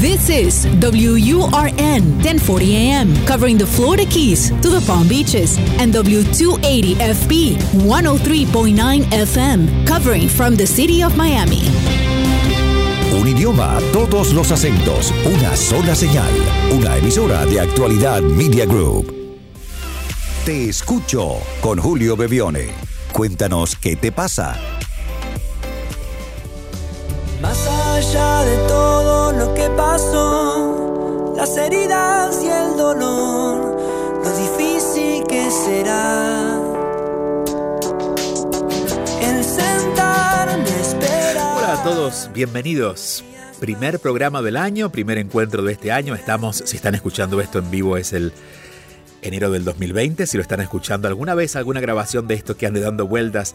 This is WURN 1040 AM, covering the Florida Keys to the Palm Beaches, and W280FB 103.9 FM, covering from the city of Miami. Un idioma, todos los acentos, una sola señal. Una emisora de actualidad Media Group. Te escucho con Julio Bebione. Cuéntanos qué te pasa. Más allá de todo lo que pasó, las heridas y el dolor, lo difícil que será. El sentar de esperar. Hola a todos, bienvenidos. Primer programa del año, primer encuentro de este año. Estamos, si están escuchando esto en vivo, es el enero del 2020. Si lo están escuchando alguna vez, alguna grabación de esto que ande dando vueltas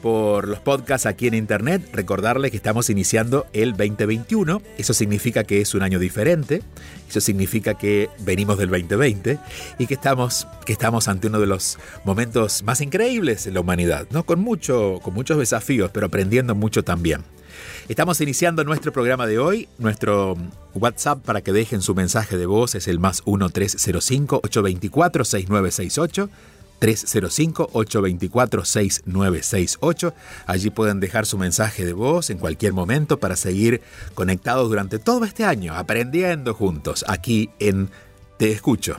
por los podcasts aquí en internet, recordarles que estamos iniciando el 2021. Eso significa que es un año diferente. Eso significa que venimos del 2020 y que estamos, que estamos ante uno de los momentos más increíbles en la humanidad, ¿no? Con, mucho, con muchos desafíos, pero aprendiendo mucho también. Estamos iniciando nuestro programa de hoy. Nuestro WhatsApp para que dejen su mensaje de voz es el más 1-305-824-6968. 305-824-6968. Allí pueden dejar su mensaje de voz en cualquier momento para seguir conectados durante todo este año, aprendiendo juntos aquí en Te Escucho.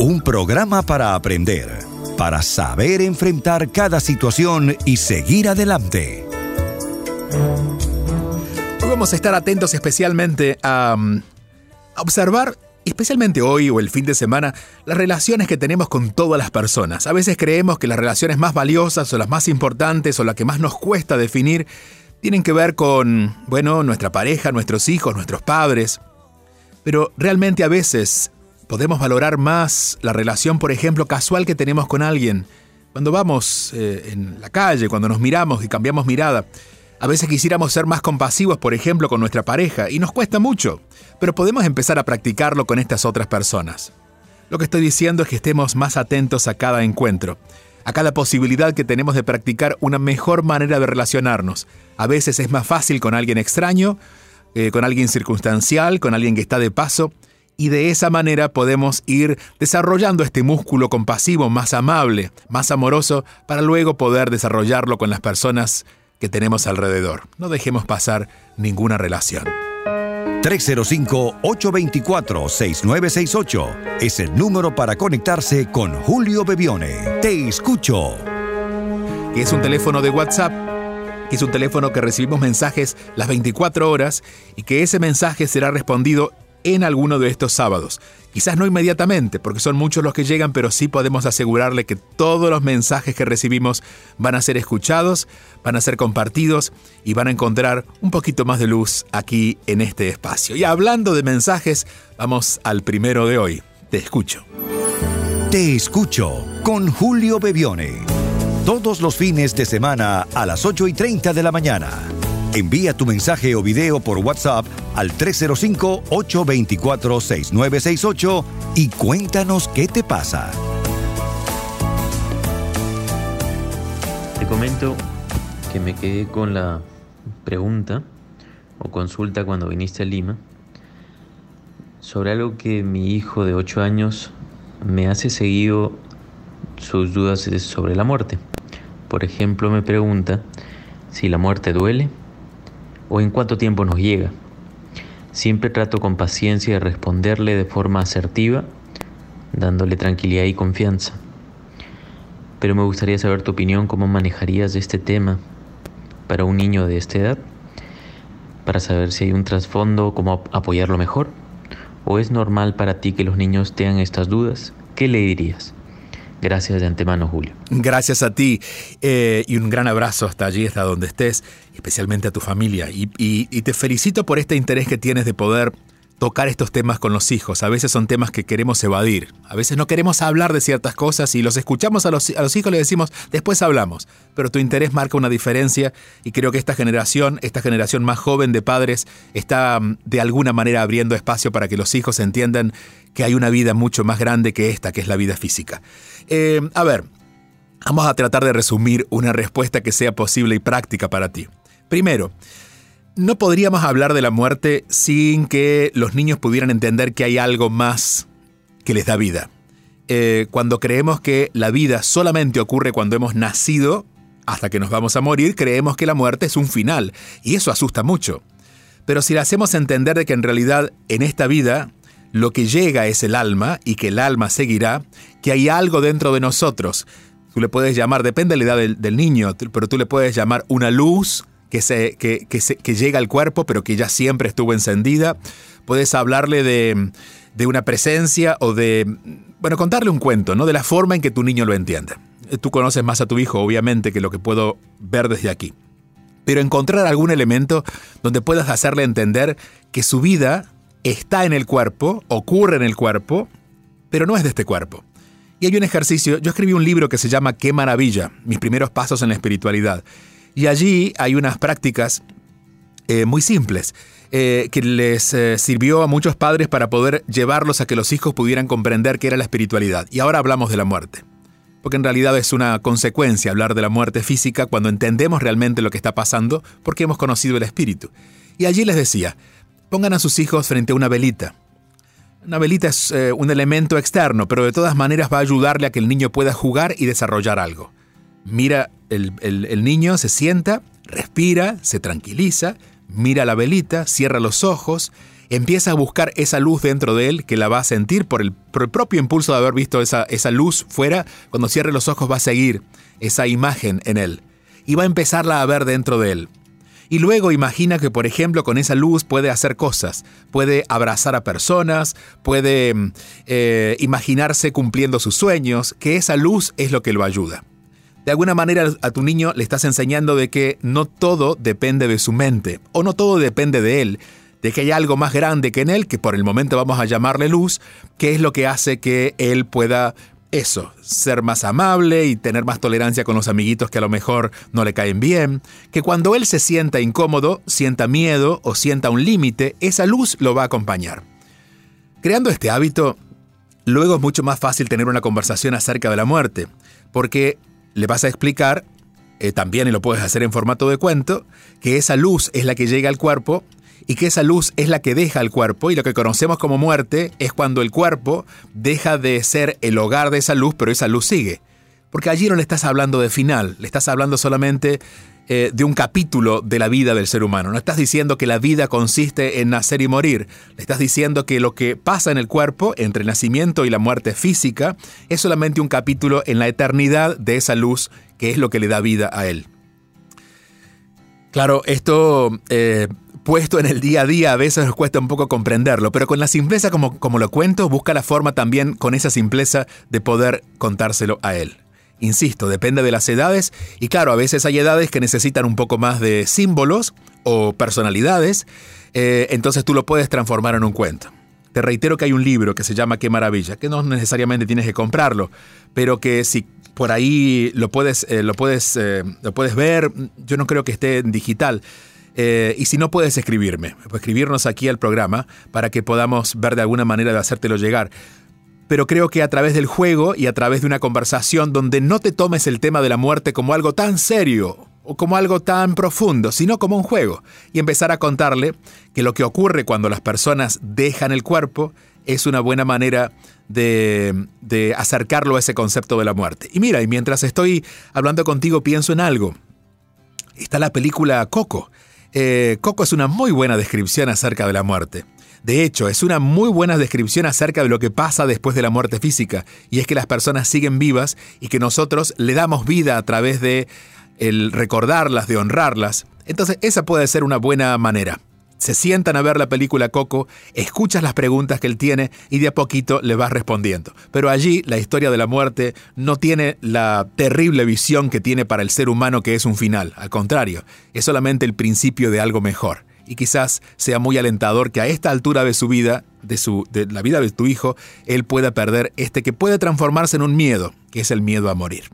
Un programa para aprender, para saber enfrentar cada situación y seguir adelante. Hoy vamos a estar atentos especialmente a, um, a, observar, especialmente hoy o el fin de semana, las relaciones que tenemos con todas las personas. A veces creemos que las relaciones más valiosas o las más importantes o las que más nos cuesta definir tienen que ver con, bueno, nuestra pareja, nuestros hijos, nuestros padres. Pero realmente a veces podemos valorar más la relación, por ejemplo, casual que tenemos con alguien. Cuando vamos eh, en la calle, cuando nos miramos y cambiamos mirada. A veces quisiéramos ser más compasivos, por ejemplo, con nuestra pareja, y nos cuesta mucho, pero podemos empezar a practicarlo con estas otras personas. Lo que estoy diciendo es que estemos más atentos a cada encuentro, a cada posibilidad que tenemos de practicar una mejor manera de relacionarnos. A veces es más fácil con alguien extraño, eh, con alguien circunstancial, con alguien que está de paso, y de esa manera podemos ir desarrollando este músculo compasivo más amable, más amoroso, para luego poder desarrollarlo con las personas que tenemos alrededor. No dejemos pasar ninguna relación. 305-824-6968 es el número para conectarse con Julio Bebione. Te escucho. Que es un teléfono de WhatsApp, que es un teléfono que recibimos mensajes las 24 horas y que ese mensaje será respondido en alguno de estos sábados. Quizás no inmediatamente, porque son muchos los que llegan, pero sí podemos asegurarle que todos los mensajes que recibimos van a ser escuchados, van a ser compartidos y van a encontrar un poquito más de luz aquí en este espacio. Y hablando de mensajes, vamos al primero de hoy. Te escucho. Te escucho con Julio Bebione. Todos los fines de semana a las 8 y 30 de la mañana. Envía tu mensaje o video por WhatsApp al 305-824-6968 y cuéntanos qué te pasa. Te comento que me quedé con la pregunta o consulta cuando viniste a Lima sobre algo que mi hijo de 8 años me hace seguido sus dudas sobre la muerte. Por ejemplo, me pregunta si la muerte duele o en cuánto tiempo nos llega. Siempre trato con paciencia de responderle de forma asertiva, dándole tranquilidad y confianza. Pero me gustaría saber tu opinión, cómo manejarías este tema para un niño de esta edad, para saber si hay un trasfondo, cómo apoyarlo mejor, o es normal para ti que los niños tengan estas dudas, ¿qué le dirías? Gracias de antemano, Julio. Gracias a ti eh, y un gran abrazo hasta allí, hasta donde estés, especialmente a tu familia. Y, te felicito por este interés que tienes de poder tocar estos temas con los hijos. A veces son temas que queremos evadir. A veces no queremos hablar de ciertas cosas y los escuchamos a los, a los hijos y les decimos, después hablamos. Pero tu interés marca una diferencia y creo que esta generación, esta generación más joven de padres, está mm, de alguna manera abriendo espacio para que los hijos entiendan que hay una vida mucho más grande que esta, que es la vida física. Eh, a ver, vamos a tratar de resumir una respuesta que sea posible y práctica para ti. Primero, no podríamos hablar de la muerte sin que los niños pudieran entender que hay algo más que les da vida. Eh, cuando creemos que la vida solamente ocurre cuando hemos nacido, hasta que nos vamos a morir, creemos que la muerte es un final, y eso asusta mucho. Pero si le hacemos entender de que en realidad en esta vida lo que llega es el alma y que el alma seguirá, que hay algo dentro de nosotros, tú le puedes llamar, depende de la edad del, niño, pero tú le puedes llamar una luz que, se, que, que llega al cuerpo, pero que ya siempre estuvo encendida. Puedes hablarle de, de una presencia o de, bueno, contarle un cuento, ¿no? De la forma en que tu niño lo entiende. Tú conoces más a tu hijo, obviamente, que lo que puedo ver desde aquí. Pero encontrar algún elemento donde puedas hacerle entender que su vida está en el cuerpo, ocurre en el cuerpo, pero no es de este cuerpo. Y hay un ejercicio, yo escribí un libro que se llama Qué maravilla, mis primeros pasos en la espiritualidad. Y allí hay unas prácticas eh, muy simples eh, que les eh, sirvió a muchos padres para poder llevarlos a que los hijos pudieran comprender qué era la espiritualidad. Y ahora hablamos de la muerte. Porque en realidad es una consecuencia hablar de la muerte física cuando entendemos realmente lo que está pasando porque hemos conocido el espíritu. Y allí les decía, pongan a sus hijos frente a una velita. Una velita es un elemento externo, pero de todas maneras va a ayudarle a que el niño pueda jugar y desarrollar algo. Mira, el niño se sienta, respira, se tranquiliza, mira la velita, cierra los ojos, empieza a buscar esa luz dentro de él que la va a sentir por el, propio impulso de haber visto esa, esa luz fuera, cuando cierre los ojos va a seguir esa imagen en él y va a empezarla a ver dentro de él. Y luego imagina que, por ejemplo, con esa luz puede hacer cosas, puede abrazar a personas, puede eh, imaginarse cumpliendo sus sueños, que esa luz es lo que lo ayuda. De alguna manera a tu niño le estás enseñando de que no todo depende de su mente, o no todo depende de él, de que hay algo más grande que en él, que por el momento vamos a llamarle luz, que es lo que hace que él pueda eso, ser más amable y tener más tolerancia con los amiguitos que a lo mejor no le caen bien, que cuando él se sienta incómodo, sienta miedo o sienta un límite, esa luz lo va a acompañar. Creando este hábito, luego es mucho más fácil tener una conversación acerca de la muerte, porque le vas a explicar, eh, también y lo puedes hacer en formato de cuento, que esa luz es la que llega al cuerpo y que esa luz es la que deja al cuerpo y lo que conocemos como muerte es cuando el cuerpo deja de ser el hogar de esa luz, pero esa luz sigue. Porque allí no le estás hablando de final, le estás hablando solamente eh, de un capítulo de la vida del ser humano. No estás diciendo que la vida consiste en nacer y morir. Le estás diciendo que lo que pasa en el cuerpo, entre el nacimiento y la muerte física, es solamente un capítulo en la eternidad de esa luz que es lo que le da vida a él. Claro, esto eh, puesto en el día a día a veces nos cuesta un poco comprenderlo, pero con la simpleza como, como lo cuento, busca la forma también con esa simpleza de poder contárselo a él. Insisto, depende de las edades y claro, a veces hay edades que necesitan un poco más de símbolos o personalidades, eh, entonces tú lo puedes transformar en un cuento. Te reitero que hay un libro que se llama Qué maravilla, que no necesariamente tienes que comprarlo, pero que si por ahí lo puedes, eh, lo puedes, eh, lo puedes ver, yo no creo que esté en digital. Y si no puedes escribirme, escribirnos aquí al programa para que podamos ver de alguna manera de hacértelo llegar pero creo que a través del juego y a través de una conversación donde no te tomes el tema de la muerte como algo tan serio o como algo tan profundo, sino como un juego, y empezar a contarle que lo que ocurre cuando las personas dejan el cuerpo es una buena manera de, acercarlo a ese concepto de la muerte. Y mira, y mientras estoy hablando contigo pienso en algo. Está la película Coco. Eh, Coco es una muy buena descripción acerca de la muerte. De hecho, es una muy buena descripción acerca de lo que pasa después de la muerte física, y es que las personas siguen vivas y que nosotros le damos vida a través de el recordarlas, de honrarlas. Entonces, esa puede ser una buena manera. Se sientan a ver la película Coco, escuchas las preguntas que él tiene y de a poquito le vas respondiendo. Pero allí la historia de la muerte no tiene la terrible visión que tiene para el ser humano que es un final. Al contrario, es solamente el principio de algo mejor y quizás sea muy alentador que a esta altura de su vida, de, su, de la vida de tu hijo, él pueda perder este que puede transformarse en un miedo, que es el miedo a morir.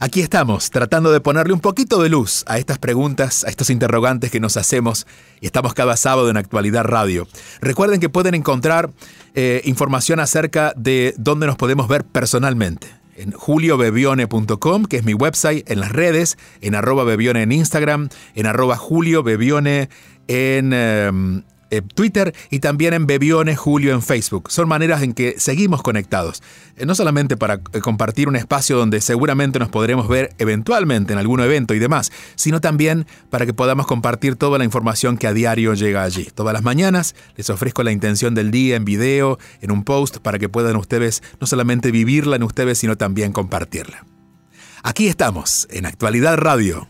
Aquí estamos, tratando de ponerle un poquito de luz a estas preguntas, a estos interrogantes que nos hacemos y estamos cada sábado en Actualidad Radio. Recuerden que pueden encontrar eh, información acerca de dónde nos podemos ver personalmente en juliobebione.com, que es mi website, en las redes, en arroba bebione en Instagram, en arroba juliobebione en, em, Twitter y también en Bebiones Julio en Facebook. Son maneras en que seguimos conectados. Eh, no solamente para eh, compartir un espacio donde seguramente nos podremos ver eventualmente en algún evento y demás, sino también para que podamos compartir toda la información que a diario llega allí. Todas las mañanas les ofrezco la intención del día en video, en un post, para que puedan ustedes no solamente vivirla en ustedes, sino también compartirla. Aquí estamos, en Actualidad Radio,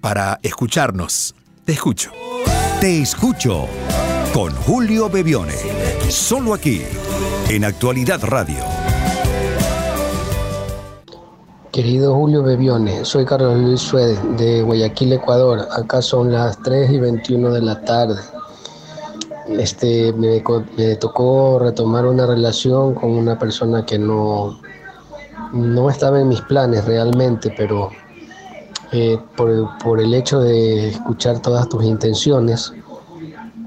para escucharnos. Te escucho. Te escucho con Julio Bebione. Solo aquí, en Actualidad Radio. Querido Julio Bebione, soy Carlos Luis Suede de Guayaquil, Ecuador. Acá son las 3 y 21 de la tarde. Este, me, tocó retomar una relación con una persona que no, no estaba en mis planes realmente, pero eh, por, por el hecho de escuchar todas tus intenciones,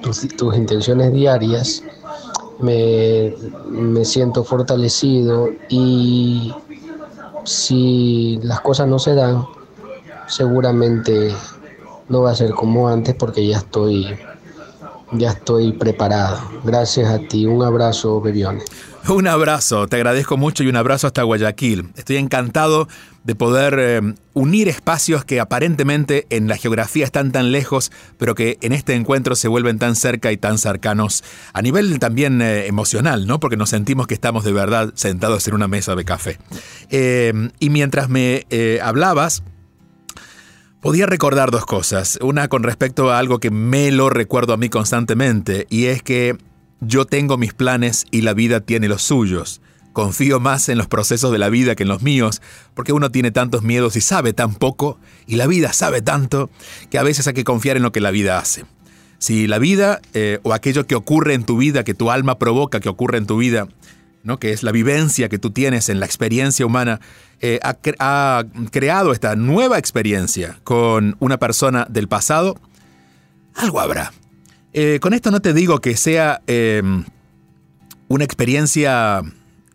tus, intenciones diarias, me, me siento fortalecido y si las cosas no se dan, seguramente no va a ser como antes porque ya estoy ya estoy preparado. Gracias a ti. Un abrazo, Bebione. Un abrazo, te agradezco mucho y un abrazo hasta Guayaquil. Estoy encantado de poder eh, unir espacios que aparentemente en la geografía están tan lejos, pero que en este encuentro se vuelven tan cerca y tan cercanos a nivel también eh, emocional, ¿no? Porque nos sentimos que estamos de verdad sentados en una mesa de café. Eh, y mientras me hablabas, Podía recordar dos cosas. Una con respecto a algo que me lo recuerdo a mí constantemente, y es que yo tengo mis planes y la vida tiene los suyos. Confío más en los procesos de la vida que en los míos, porque uno tiene tantos miedos y sabe tan poco, y la vida sabe tanto, que a veces hay que confiar en lo que la vida hace. Si la vida eh, o aquello que ocurre en tu vida, que tu alma provoca que ocurre en tu vida, ¿no? que es la vivencia que tú tienes en la experiencia humana, eh, ha, creado esta nueva experiencia con una persona del pasado, algo habrá. Eh, con esto no te digo que sea em, una experiencia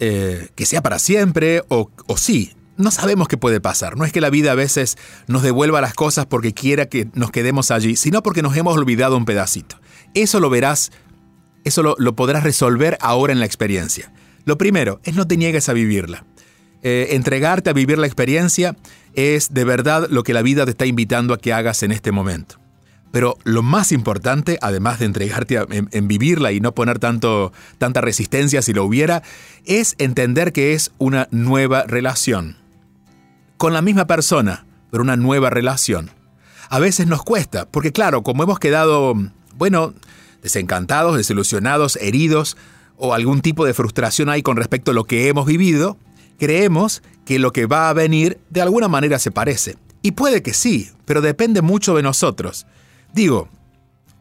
eh, que sea para siempre o, o sí. No sabemos qué puede pasar. No es que la vida a veces nos devuelva las cosas porque quiera que nos quedemos allí, sino porque nos hemos olvidado un pedacito. Eso lo verás, eso lo, lo podrás resolver ahora en la experiencia. Lo primero es no te niegues a vivirla. Eh, entregarte a vivir la experiencia es de verdad lo que la vida te está invitando a que hagas en este momento. Pero lo más importante, además de entregarte en, vivirla y no poner tanto, tanta resistencia si lo hubiera, es entender que es una nueva relación. Con la misma persona, pero una nueva relación. A veces nos cuesta, porque claro, como hemos quedado, bueno, desencantados, desilusionados, heridos, o algún tipo de frustración hay con respecto a lo que hemos vivido, creemos que lo que va a venir de alguna manera se parece. Y puede que sí, pero depende mucho de nosotros. Digo,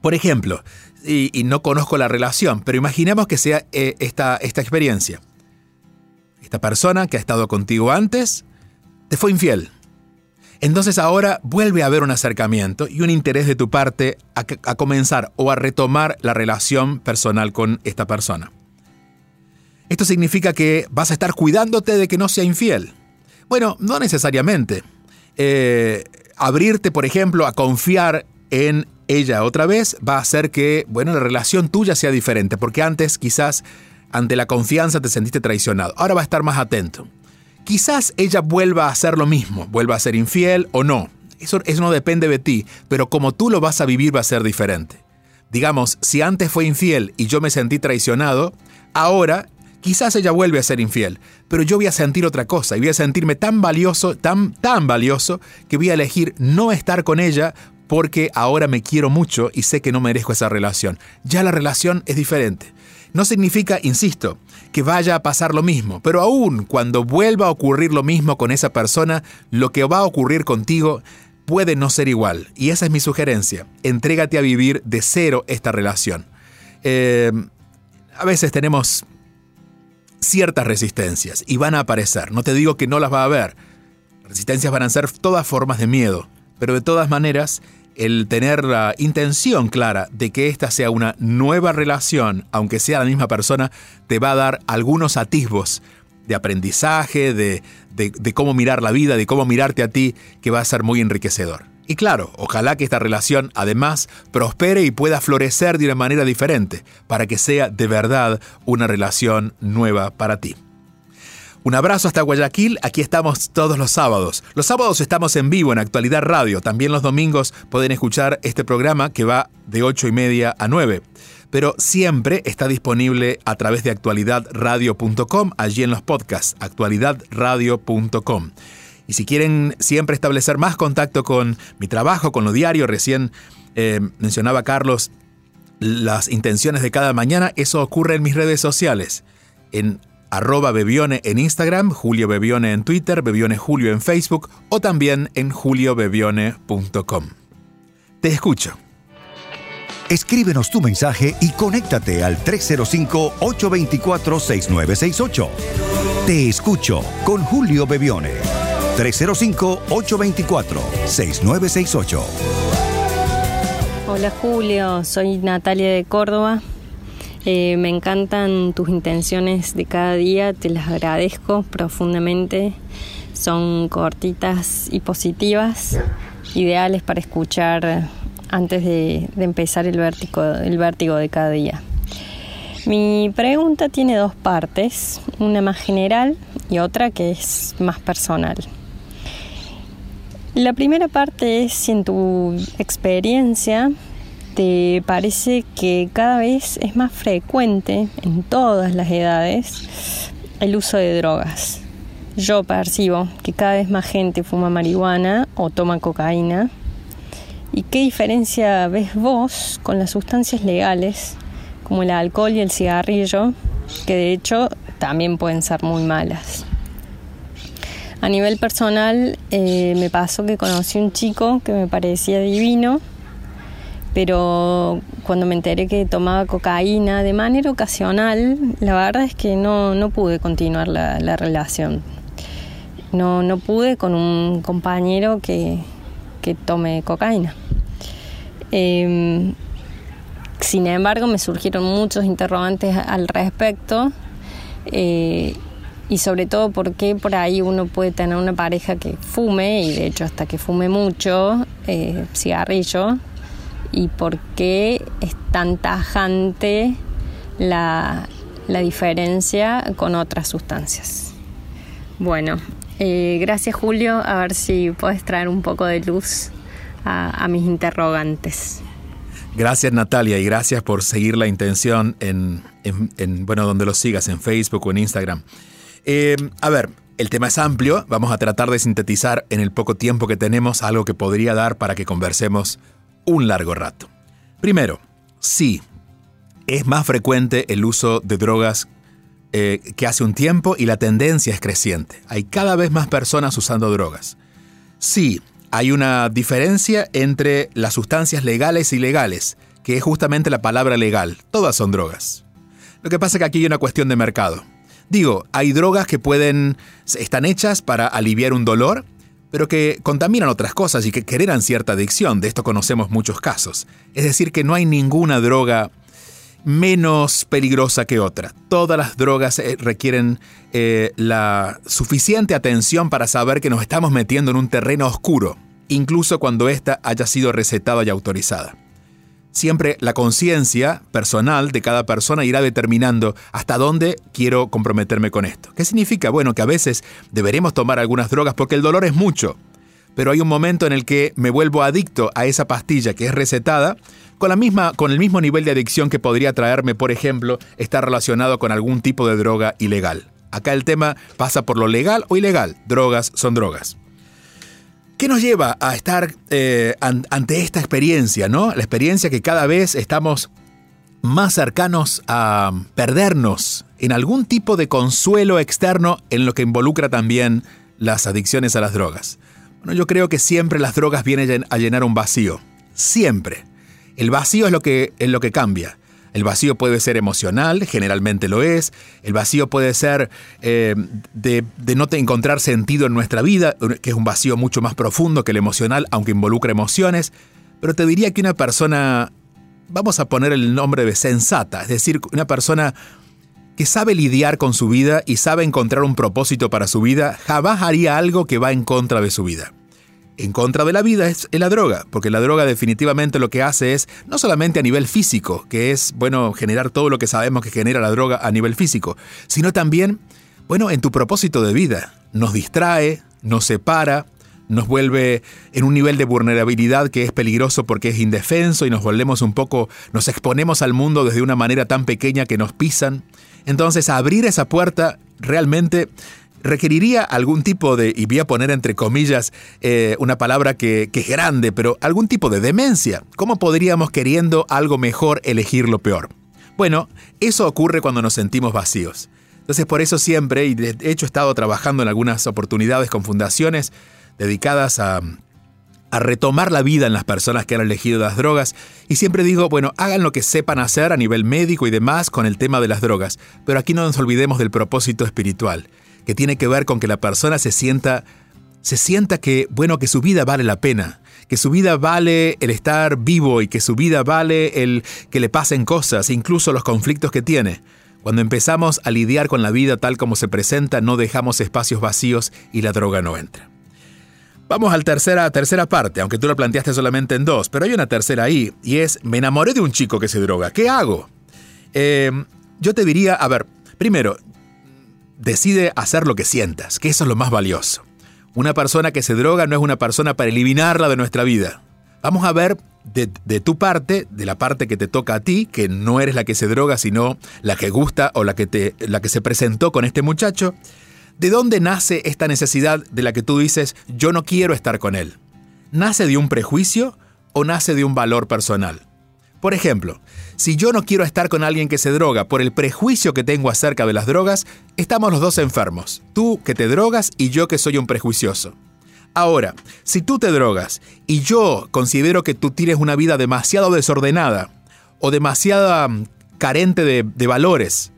por ejemplo, y, no conozco la relación, pero imaginemos que sea eh, esta, esta experiencia. Esta persona que ha estado contigo antes te fue infiel. Entonces ahora vuelve a haber un acercamiento y un interés de tu parte a comenzar o a retomar la relación personal con esta persona. Esto significa que vas a estar cuidándote de que no sea infiel. Bueno, no necesariamente. Eh, abrirte, por ejemplo, a confiar en ella otra vez va a hacer que, bueno, la relación tuya sea diferente, porque antes quizás ante la confianza te sentiste traicionado. Ahora va a estar más atento. Quizás ella vuelva a hacer lo mismo, vuelva a ser infiel o no. Eso, eso no depende de ti, pero como tú lo vas a vivir va a ser diferente. Digamos, si antes fue infiel y yo me sentí traicionado, ahora Quizás ella vuelve a ser infiel, pero yo voy a sentir otra cosa y voy a sentirme tan valioso, tan, tan valioso, que voy a elegir no estar con ella porque ahora me quiero mucho y sé que no merezco esa relación. Ya la relación es diferente. No significa, insisto, que vaya a pasar lo mismo, pero aún cuando vuelva a ocurrir lo mismo con esa persona, lo que va a ocurrir contigo puede no ser igual. Y esa es mi sugerencia. Entrégate a vivir de cero esta relación. Eh, a veces tenemos ciertas resistencias y van a aparecer. No te digo que no las va a haber. Resistencias van a ser todas formas de miedo, pero de todas maneras, el tener la intención clara de que esta sea una nueva relación, aunque sea la misma persona, te va a dar algunos atisbos de aprendizaje, de, de cómo mirar la vida, de cómo mirarte a ti, que va a ser muy enriquecedor. Y claro, ojalá que esta relación además prospere y pueda florecer de una manera diferente, para que sea de verdad una relación nueva para ti. Un abrazo hasta Guayaquil, aquí estamos todos los sábados. Los sábados estamos en vivo en Actualidad Radio, también los domingos pueden escuchar este programa que va de 8 y media a 9 pero siempre está disponible a través de actualidadradio.com, allí en los podcasts, actualidadradio.com. Y si quieren siempre establecer más contacto con mi trabajo, con lo diario, recién eh, mencionaba Carlos las intenciones de cada mañana, eso ocurre en mis redes sociales, en arroba Bebione en Instagram, Julio Bebione en Twitter, Bebione Julio en Facebook o también en juliobebione.com. Te escucho. Escríbenos tu mensaje y conéctate al 305-824-6968. Te escucho con Julio Bebione. 305-824-6968. Hola Julio, soy Natalia de Córdoba. Eh, me encantan tus intenciones de cada día, te las agradezco profundamente. Son cortitas y positivas, ideales para escuchar antes de, empezar el vértigo, el vértigo de cada día. Mi pregunta tiene dos partes, una más general y otra que es más personal. La primera parte es si en tu experiencia te parece que cada vez es más frecuente en todas las edades el uso de drogas. Yo percibo que cada vez más gente fuma marihuana o toma cocaína ¿Y qué diferencia ves vos con las sustancias legales como el alcohol y el cigarrillo, que de hecho también pueden ser muy malas? A nivel personal eh, me pasó que conocí un chico que me parecía divino, pero cuando me enteré que tomaba cocaína de manera ocasional, la verdad es que no, no pude continuar la, la relación. No, no pude con un compañero que, que tome cocaína. Em, sin embargo, me surgieron muchos interrogantes al respecto eh, y sobre todo por qué por ahí uno puede tener una pareja que fume y de hecho hasta que fume mucho eh, cigarrillo y por qué es tan tajante la, la diferencia con otras sustancias. Bueno, eh, gracias Julio, a ver si puedes traer un poco de luz a, mis interrogantes. Gracias Natalia y gracias por seguir la intención en, bueno, donde lo sigas, en Facebook o en Instagram. Eh, a ver, el tema es amplio, vamos a tratar de sintetizar en el poco tiempo que tenemos algo que podría dar para que conversemos un largo rato. Primero, sí, es más frecuente el uso de drogas eh, que hace un tiempo y la tendencia es creciente. Hay cada vez más personas usando drogas. Sí, hay una diferencia entre las sustancias legales e ilegales, que es justamente la palabra legal. Todas son drogas. Lo que pasa es que aquí hay una cuestión de mercado. Digo, hay drogas que pueden están hechas para aliviar un dolor, pero que contaminan otras cosas y que generan cierta adicción. De esto conocemos muchos casos. Es decir, que no hay ninguna droga menos peligrosa que otra. Todas las drogas eh, requieren eh, la suficiente atención para saber que nos estamos metiendo en un terreno oscuro, incluso cuando ésta haya sido recetada y autorizada. Siempre la conciencia personal de cada persona irá determinando hasta dónde quiero comprometerme con esto. ¿Qué significa? Bueno, que a veces deberemos tomar algunas drogas porque el dolor es mucho, pero hay un momento en el que me vuelvo adicto a esa pastilla que es recetada con, la misma, con el mismo nivel de adicción que podría traerme, por ejemplo, estar relacionado con algún tipo de droga ilegal. Acá el tema pasa por lo legal o ilegal. Drogas son drogas. ¿Qué nos lleva a estar eh, ante esta experiencia, no? La experiencia que cada vez estamos más cercanos a perdernos en algún tipo de consuelo externo en lo que involucra también las adicciones a las drogas. Bueno, yo creo que siempre las drogas vienen a llenar un vacío. Siempre. El vacío es lo que, es lo que cambia. El vacío puede ser emocional, generalmente lo es. El vacío puede ser eh, de, de, no encontrar sentido en nuestra vida, que es un vacío mucho más profundo que el emocional, aunque involucra emociones. Pero te diría que una persona, vamos a poner el nombre de sensata, es decir, una persona que sabe lidiar con su vida y sabe encontrar un propósito para su vida, jamás haría algo que va en contra de su vida. En contra de la vida es la droga, porque la droga definitivamente lo que hace es, no solamente a nivel físico, que es, bueno, generar todo lo que sabemos que genera la droga a nivel físico, sino también, bueno, en tu propósito de vida. Nos distrae, nos separa, nos vuelve en un nivel de vulnerabilidad que es peligroso porque es indefenso y nos volvemos un poco, nos exponemos al mundo desde una manera tan pequeña que nos pisan. Entonces abrir esa puerta realmente requeriría algún tipo de, y voy a poner entre comillas eh, una palabra que, que es grande, pero algún tipo de demencia. ¿Cómo podríamos queriendo algo mejor elegir lo peor? Bueno, eso ocurre cuando nos sentimos vacíos. Entonces por eso siempre, y de hecho he estado trabajando en algunas oportunidades con fundaciones, dedicadas a, retomar la vida en las personas que han elegido las drogas. Y siempre digo, bueno, hagan lo que sepan hacer a nivel médico y demás con el tema de las drogas. Pero aquí no nos olvidemos del propósito espiritual, que tiene que ver con que la persona se sienta, se sienta que, bueno, que su vida vale la pena, que su vida vale el estar vivo y que su vida vale el que le pasen cosas, incluso los conflictos que tiene. Cuando empezamos a lidiar con la vida tal como se presenta, no dejamos espacios vacíos y la droga no entra. Vamos a la tercera, tercera parte, aunque tú lo planteaste solamente en dos, pero hay una tercera ahí, y es, me enamoré de un chico que se droga, ¿qué hago? Eh, yo te diría, a ver, primero, decide hacer lo que sientas, que eso es lo más valioso. Una persona que se droga no es una persona para eliminarla de nuestra vida. Vamos a ver de, de, tu parte, de la parte que te toca a ti, que no eres la que se droga, sino la que gusta o la que, te, la que se presentó con este muchacho. ¿De dónde nace esta necesidad de la que tú dices, yo no quiero estar con él? ¿Nace de un prejuicio o nace de un valor personal? Por ejemplo, si yo no quiero estar con alguien que se droga por el prejuicio que tengo acerca de las drogas, estamos los dos enfermos, tú que te drogas y yo que soy un prejuicioso. Ahora, si tú te drogas y yo considero que tú tienes una vida demasiado desordenada o demasiado mm, carente de, de valores,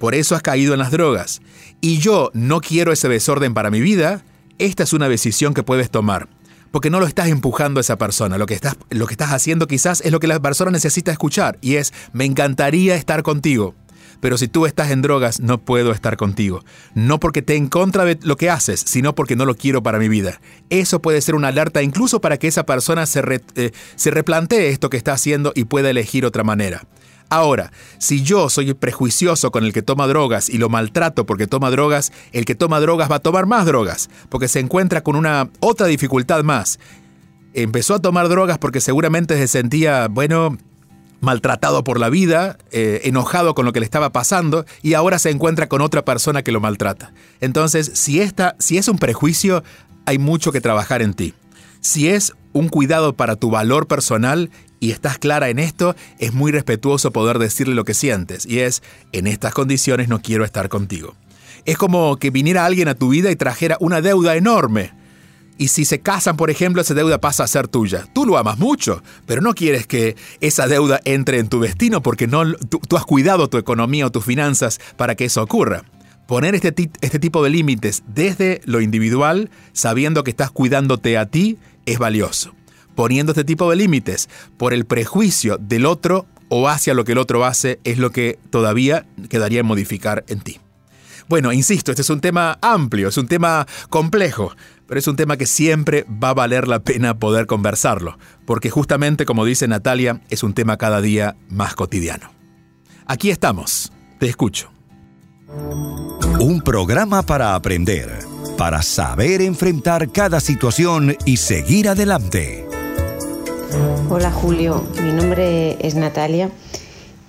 por eso has caído en las drogas, y yo no quiero ese desorden para mi vida, esta es una decisión que puedes tomar. Porque no lo estás empujando a esa persona. Lo que, estás, lo que estás haciendo quizás es lo que la persona necesita escuchar. Y es, me encantaría estar contigo. Pero si tú estás en drogas, no puedo estar contigo. No porque te en contra de lo que haces, sino porque no lo quiero para mi vida. Eso puede ser una alerta incluso para que esa persona se, eh, se replantee esto que está haciendo y pueda elegir otra manera. Ahora, si yo soy prejuicioso con el que toma drogas y lo maltrato porque toma drogas, el que toma drogas va a tomar más drogas, porque se encuentra con una otra dificultad más. Empezó a tomar drogas porque seguramente se sentía, bueno, maltratado por la vida, eh, enojado con lo que le estaba pasando y ahora se encuentra con otra persona que lo maltrata. Entonces, si, esta, si es un prejuicio, hay mucho que trabajar en ti. Si es un cuidado para tu valor personal y estás clara en esto, es muy respetuoso poder decirle lo que sientes y es, en estas condiciones no quiero estar contigo. Es como que viniera alguien a tu vida y trajera una deuda enorme. Y si se casan, por ejemplo, esa deuda pasa a ser tuya. Tú lo amas mucho, pero no quieres que esa deuda entre en tu destino porque no, tú, has cuidado tu economía o tus finanzas para que eso ocurra. Poner este, este tipo de límites desde lo individual, sabiendo que estás cuidándote a ti es valioso. Poniendo este tipo de límites por el prejuicio del otro o hacia lo que el otro hace es lo que todavía quedaría en modificar en ti. Bueno, insisto, este es un tema amplio, es un tema complejo, pero es un tema que siempre va a valer la pena poder conversarlo, porque justamente como dice Natalia, es un tema cada día más cotidiano. Aquí estamos, te escucho. Un programa para aprender para saber enfrentar cada situación y seguir adelante. Hola Julio, mi nombre es Natalia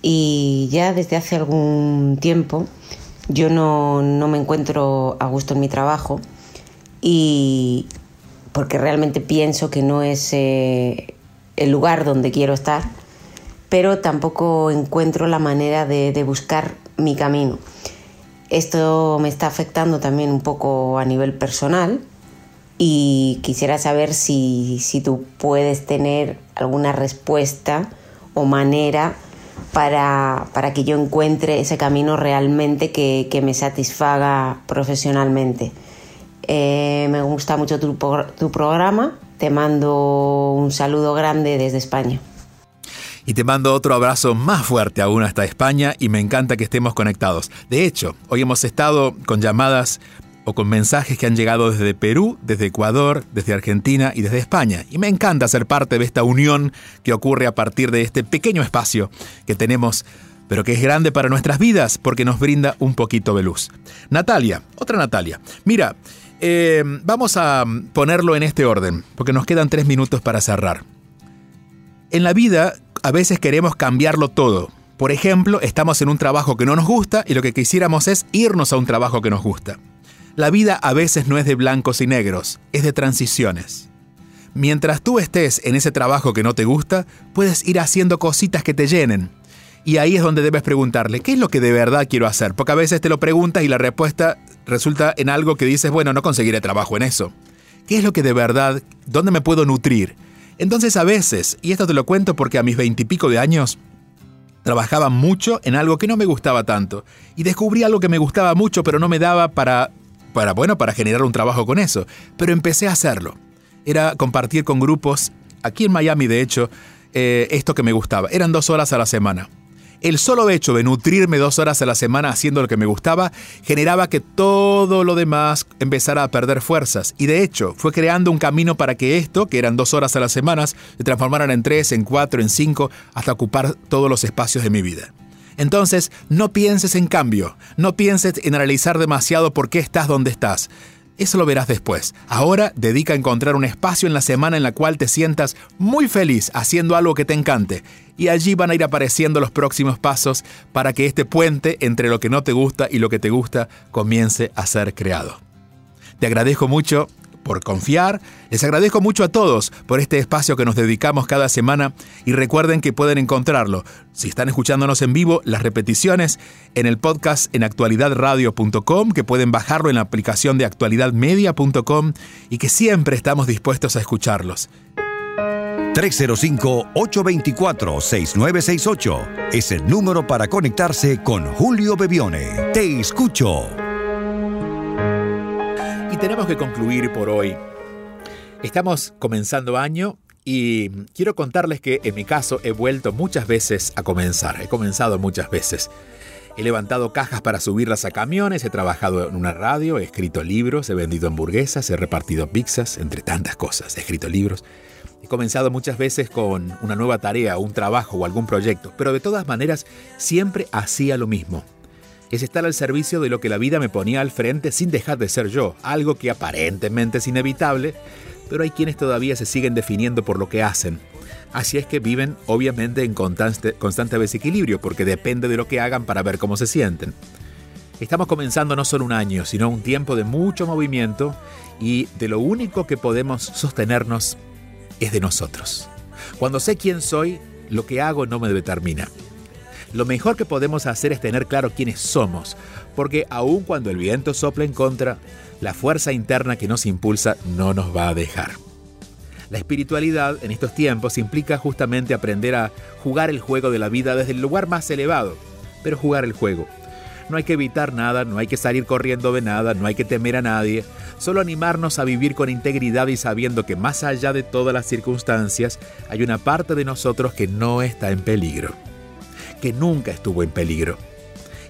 y ya desde hace algún tiempo yo no, me encuentro a gusto en mi trabajo y porque realmente pienso que no es eh, el lugar donde quiero estar, pero tampoco encuentro la manera de buscar mi camino. Esto me está afectando también un poco a nivel personal y quisiera saber si, tú puedes tener alguna respuesta o manera para, que yo encuentre ese camino realmente que, me satisfaga profesionalmente. Eh, me gusta mucho tu, tu programa, te mando un saludo grande desde España. Y te mando otro abrazo más fuerte aún hasta España y me encanta que estemos conectados. De hecho, hoy hemos estado con llamadas o con mensajes que han llegado desde Perú, desde Ecuador, desde Argentina y desde España. Y me encanta ser parte de esta unión que ocurre a partir de este pequeño espacio que tenemos, pero que es grande para nuestras vidas porque nos brinda un poquito de luz. Natalia, otra Natalia. Mira, eh, vamos a ponerlo en este orden, porque nos quedan tres minutos para cerrar. En la vida a veces queremos cambiarlo todo. Por ejemplo, estamos en un trabajo que no nos gusta y lo que quisiéramos es irnos a un trabajo que nos gusta. La vida a veces no es de blancos y negros, es de transiciones. Mientras tú estés en ese trabajo que no te gusta, puedes ir haciendo cositas que te llenen. Y ahí es donde debes preguntarle, ¿qué es lo que de verdad quiero hacer? Porque a veces te lo preguntas y la respuesta resulta en algo que dices, bueno, no conseguiré trabajo en eso. ¿Qué es lo que de verdad, dónde me puedo nutrir? Entonces a veces, y esto te lo cuento porque a mis veintipico de años, trabajaba mucho en algo que no me gustaba tanto. Y descubrí algo que me gustaba mucho, pero no me daba para, para, bueno, para generar un trabajo con eso. Pero empecé a hacerlo. Era compartir con grupos, aquí en Miami de hecho, eh, esto que me gustaba. Eran dos horas a la semana. El solo hecho de nutrirme dos horas a la semana haciendo lo que me gustaba generaba que todo lo demás empezara a perder fuerzas. Y de hecho, fue creando un camino para que esto, que eran dos horas a las semanas, se transformaran en tres, en cuatro, en cinco, hasta ocupar todos los espacios de mi vida. Entonces, no pienses en cambio, no pienses en analizar demasiado por qué estás donde estás. Eso lo verás después. Ahora dedica a encontrar un espacio en la semana en la cual te sientas muy feliz haciendo algo que te encante. Y allí van a ir apareciendo los próximos pasos para que este puente entre lo que no te gusta y lo que te gusta comience a ser creado. Te agradezco mucho por confiar. Les agradezco mucho a todos por este espacio que nos dedicamos cada semana y recuerden que pueden encontrarlo, si están escuchándonos en vivo, las repeticiones en el podcast en actualidadradio.com, que pueden bajarlo en la aplicación de actualidadmedia.com y que siempre estamos dispuestos a escucharlos. 305-824-6968 es el número para conectarse con Julio Bebione. Te escucho. Y tenemos que concluir por hoy. Estamos comenzando año y quiero contarles que en mi caso he vuelto muchas veces a comenzar. He comenzado muchas veces. He levantado cajas para subirlas a camiones, he trabajado en una radio, he escrito libros, he vendido hamburguesas, he repartido pizzas, entre tantas cosas. He escrito libros. He comenzado muchas veces con una nueva tarea, un trabajo o algún proyecto, pero de todas maneras siempre hacía lo mismo es estar al servicio de lo que la vida me ponía al frente sin dejar de ser yo, algo que aparentemente es inevitable, pero hay quienes todavía se siguen definiendo por lo que hacen. Así es que viven obviamente en constante, constante desequilibrio, porque depende de lo que hagan para ver cómo se sienten. Estamos comenzando no solo un año, sino un tiempo de mucho movimiento y de lo único que podemos sostenernos es de nosotros. Cuando sé quién soy, lo que hago no me determina. Lo mejor que podemos hacer es tener claro quiénes somos, porque aun cuando el viento sopla en contra, la fuerza interna que nos impulsa no nos va a dejar. La espiritualidad en estos tiempos implica justamente aprender a jugar el juego de la vida desde el lugar más elevado, pero jugar el juego. No hay que evitar nada, no hay que salir corriendo de nada, no hay que temer a nadie, solo animarnos a vivir con integridad y sabiendo que más allá de todas las circunstancias hay una parte de nosotros que no está en peligro que nunca estuvo en peligro.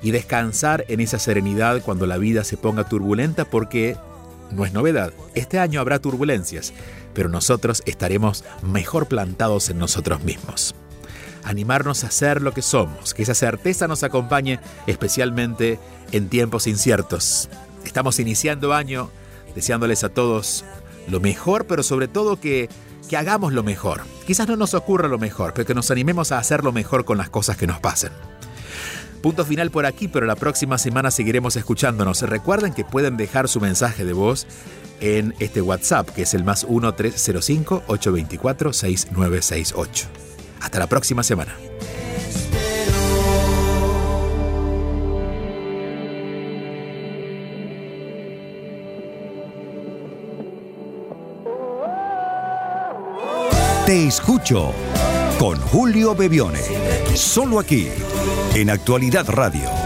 Y descansar en esa serenidad cuando la vida se ponga turbulenta porque no es novedad. Este año habrá turbulencias, pero nosotros estaremos mejor plantados en nosotros mismos. Animarnos a ser lo que somos, que esa certeza nos acompañe especialmente en tiempos inciertos. Estamos iniciando año deseándoles a todos lo mejor, pero sobre todo que que hagamos lo mejor. Quizás no nos ocurra lo mejor, pero que nos animemos a hacer lo mejor con las cosas que nos pasen. Punto final por aquí, pero la próxima semana seguiremos escuchándonos. Recuerden que pueden dejar su mensaje de voz en este WhatsApp, que es el más 1-305-824-6968. Hasta la próxima semana. Te escucho con Julio Bebione. Solo aquí, en Actualidad Radio